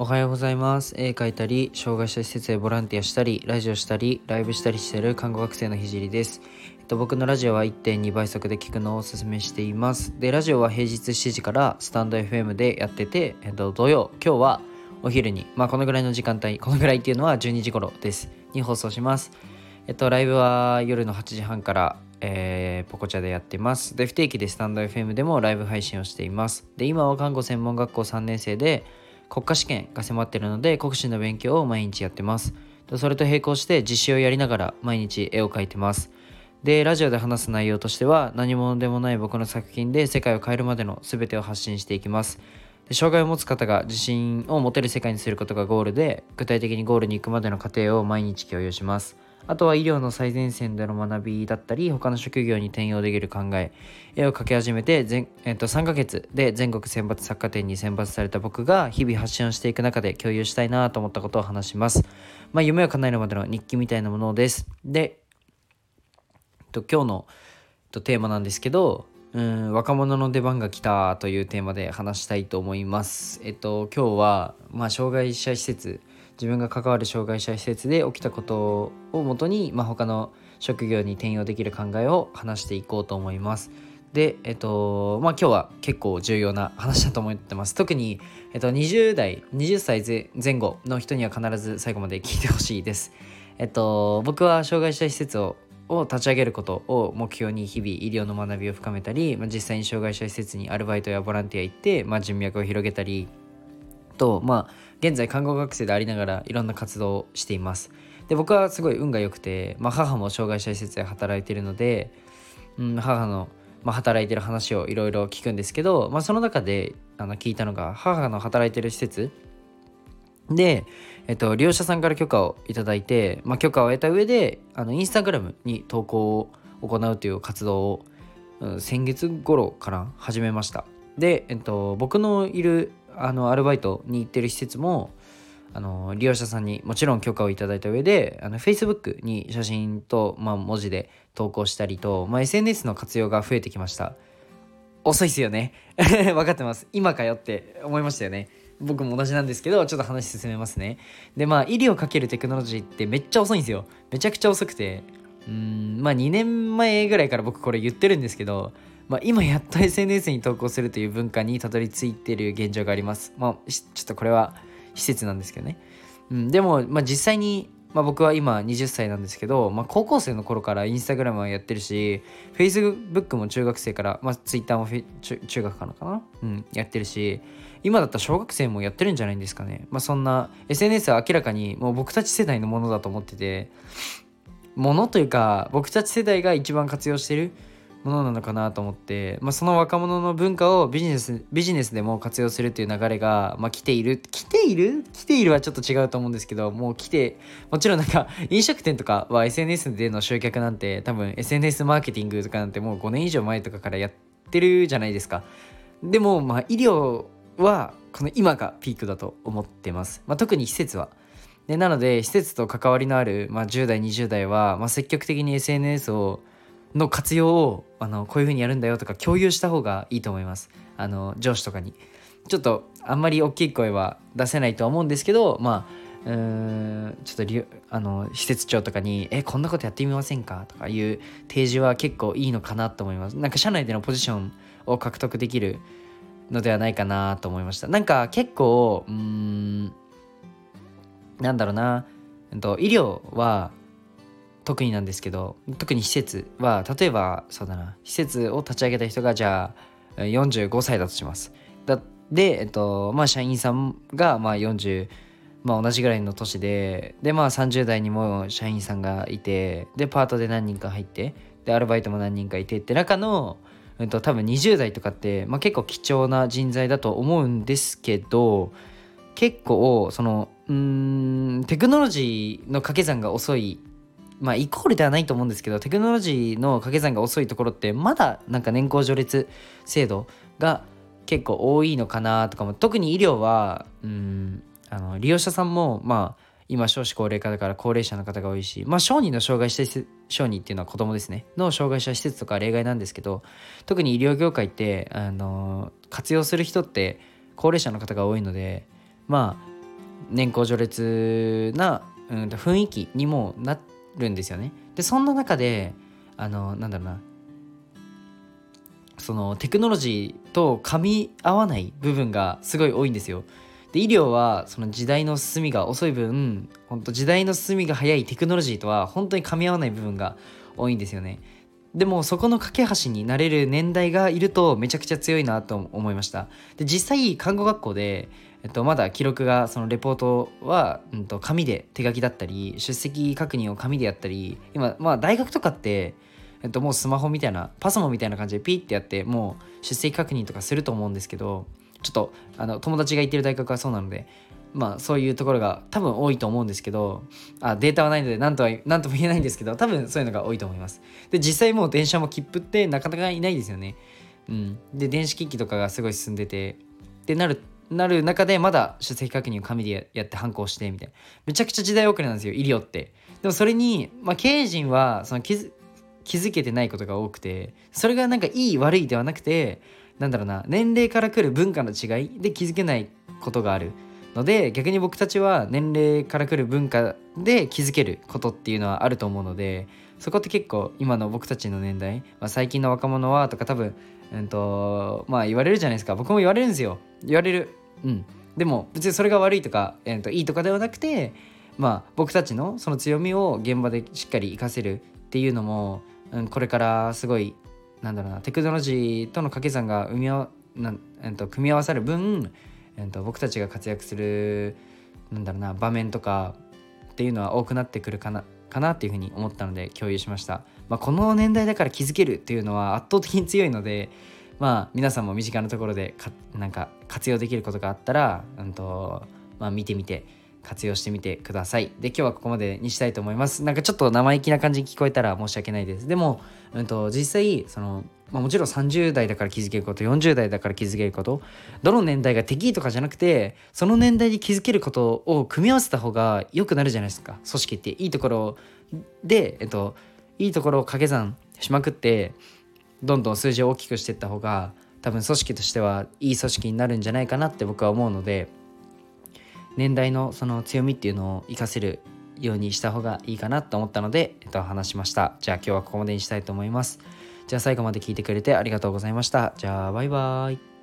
おはようございます。絵描いたり障害者施設でボランティアしたりラジオしたりライブしたりしてる看護学生のひじりです。えっと僕のラジオは1.2倍速で聞くのをおすすめしています。でラジオは平日7時からスタンド FM でやっててえっと土曜今日はお昼にまあこのぐらいの時間帯このぐらいっていうのは12時頃です。に放送します。えっとライブは夜の8時半からえー、ポコチャでやってます。で、不定期でスタンド FM でもライブ配信をしています。で、今は看護専門学校3年生で、国家試験が迫ってるので国試の勉強を毎日やってます。それと並行して実習をやりながら毎日絵を描いてます。でラジオで話す内容としては何者でもない僕の作品で世界を変えるまでの全てを発信していきます。で障害を持つ方が自信を持てる世界にすることがゴールで具体的にゴールに行くまでの過程を毎日共有します。あとは医療の最前線での学びだったり、他の職業に転用できる考え、絵を描き始めてえっと、3ヶ月で全国選抜作家展に選抜された僕が日々発信をしていく中で共有したいなと思ったことを話します。まあ、夢を叶えるまでの日記みたいなものです。で、えっと、今日の、えっと、テーマなんですけど、うん若者の出番が来たというテーマで話したいと思います。えっと今日はまあ障害者施設自分が関わる障害者施設で起きたことをもとに、まあ、他の職業に転用できる考えを話していこうと思います。で、えっと、まあ今日は結構重要な話だと思ってます。特に、えっと、20代、20歳前後の人には必ず最後まで聞いてほしいです。えっと、僕は障害者施設をを立ち上げることを目標に日々医療の学びを深めたり、まあ、実際に障害者施設にアルバイトやボランティア行って、まあ、人脈を広げたりと、まあ、現在看護学生でありながらいろんな活動をしています。で僕はすごい運が良くて、まあ、母も障害者施設で働いているので、うん、母の、まあ、働いてる話をいろいろ聞くんですけど、まあ、その中であの聞いたのが母の働いてる施設で、えっと、利用者さんから許可をいただいて、まあ、許可を得た上であのインスタグラムに投稿を行うという活動を、うん、先月頃から始めました。で、えっと、僕のいるあのアルバイトに行ってる施設もあの利用者さんにもちろん許可をいただいた上であの Facebook に写真と、まあ、文字で投稿したりと、まあ、SNS の活用が増えてきました。遅いっすよね。分かってます。今かよって思いましたよね。僕も同じなんですけどちょっと話進めますね。でまあ医療かけるテクノロジーってめっちゃ遅いんですよ。めちゃくちゃ遅くて。うんまあ2年前ぐらいから僕これ言ってるんですけどまあ、今やっと SNS に投稿するという文化にたどり着いている現状があります。まあ、ちょっとこれは施設なんですけどね。うん、でも、まあ、実際に、まあ、僕は今20歳なんですけど、まあ、高校生の頃からインスタグラムはやってるし Facebook も中学生から、まあ、Twitter も中中学からかな、うん、やってるし今だったら小学生もやってるんじゃないんですかね。まあ、そんな SNS は明らかにもう僕たち世代のものだと思っててものというか僕たち世代が一番活用してるものなのかなと思って、まあ、その若者の文化をビジネスビジネスでも活用するっていう流れが、まあ、来ている。来ている？来ているはちょっと違うと思うんですけどもう来てもちろんなんか 飲食店とかは SNS での集客なんて多分 SNS マーケティングとかなんてもう5年以上前とかからやってるじゃないですか。でもまあ医療はこの今がピークだと思ってます、まあ、特に施設は。でなので施設と関わりのある、まあ、10代20代は、まあ、積極的に SNS をの活用をあのこういう風にやるんだよとか共有した方がいいと思います。あの上司とかに。ちょっとあんまり大きい声は出せないとは思うんですけどまあうんちょっとあの施設長とかに「えこんなことやってみませんか?」とかいう提示は結構いいのかなと思います。なんか社内でのポジションを獲得できるのではないかなと思いました。なんか結構うーんなんだろうな、えっと、医療は特になんですけど特に施設は例えばそうだな施設を立ち上げた人がじゃあ45歳だとします。だで、えっとまあ、社員さんがまあ40、まあ、同じぐらいの年ででまあ30代にも社員さんがいてでパートで何人か入ってでアルバイトも何人かいてって中の、えっと、多分20代とかって、まあ、結構貴重な人材だと思うんですけど結構そのうんテクノロジーの掛け算が遅いまあイコールではないと思うんですけどテクノロジーの掛け算が遅いところってまだなんか年功序列制度が結構多いのかなとかも特に医療はうんあの利用者さんもまあ今少子高齢化だから高齢者の方が多いしまあ小児の障害者施設小児っていうのは子供ですね。の障害者施設とか例外なんですけど特に医療業界ってあの活用する人って高齢者の方が多いのでまあ年功序列な、うん、雰囲気にもなってるんですよね。でそんな中であのなんだろうなそのテクノロジーと噛み合わない部分がすごい多いんですよ。で医療はその時代の進みが遅い分本当時代の進みが早いテクノロジーとは本当に噛み合わない部分が多いんですよね。でもそこの架け橋になれる年代がいるとめちゃくちゃ強いなと思いました。で実際看護学校で、えっと、まだ記録がそのレポートは、うん、と紙で手書きだったり出席確認を紙でやったり今まあ大学とかってえっと、もうスマホみたいなパソモンみたいな感じでピッてやってもう出席確認とかすると思うんですけどちょっとあの友達が行ってる大学はそうなのでまあそういうところが多分多いと思うんですけどあデータはないので何とは何とも言えないんですけど多分そういうのが多いと思います。で実際もう電車も切符ってなかなかいないですよね。うん。で電子機器とかがすごい進んでてってなるなる中でまだ出席確認を紙でやって反抗してみたいな。めちゃくちゃ時代遅れなんですよ医療って。でもそれに、まあ、経営陣はその気づ気づけてないことが多くてそれがなんかいい悪いではなくてなんだろうな年齢から来る文化の違いで気づけないことがあるので逆に僕たちは年齢から来る文化で気づけることっていうのはあると思うのでそこって結構今の僕たちの年代、まあ、最近の若者はとか多分、うんとまあ、言われるじゃないですか。僕も言われるんですよ。言われる。うん。でも別にそれが悪いとか、えー、といいとかではなくてまあ僕たちのその強みを現場でしっかり活かせるっていうのも、うん、これからすごいなんだろうなテクノロジーとの掛け算が生みわな、えー、と組み合わさる分、えー、と僕たちが活躍するなんだろうな場面とかっていうのは多くなってくるかなかなっていうふうに思ったので共有しました、まあ、この年代だから気づけるっていうのは圧倒的に強いのでまあ皆さんも身近なところでかなんか活用できることがあったら、うんとまあ、見てみて活用してみてください。で、今日はここまでにしたいと思います。なんかちょっと生意気な感じに聞こえたら申し訳ないです。でも、うんと、実際、その、まあ、もちろん30代だから気づけること、40代だから気づけること、どの年代が敵とかじゃなくて、その年代に気づけることを組み合わせた方が良くなるじゃないですか。組織っていいところで、えっと、いいところを掛け算しまくって、どんどん数字を大きくしていった方が、多分組織としてはいい組織になるんじゃないかなって僕は思うので、年代のその強みっていうのを活かせるようにした方がいいかなと思ったので、えっと、話しました。じゃあ今日はここまでにしたいと思います。じゃあ最後まで聞いてくれてありがとうございました。じゃあバイバーイ。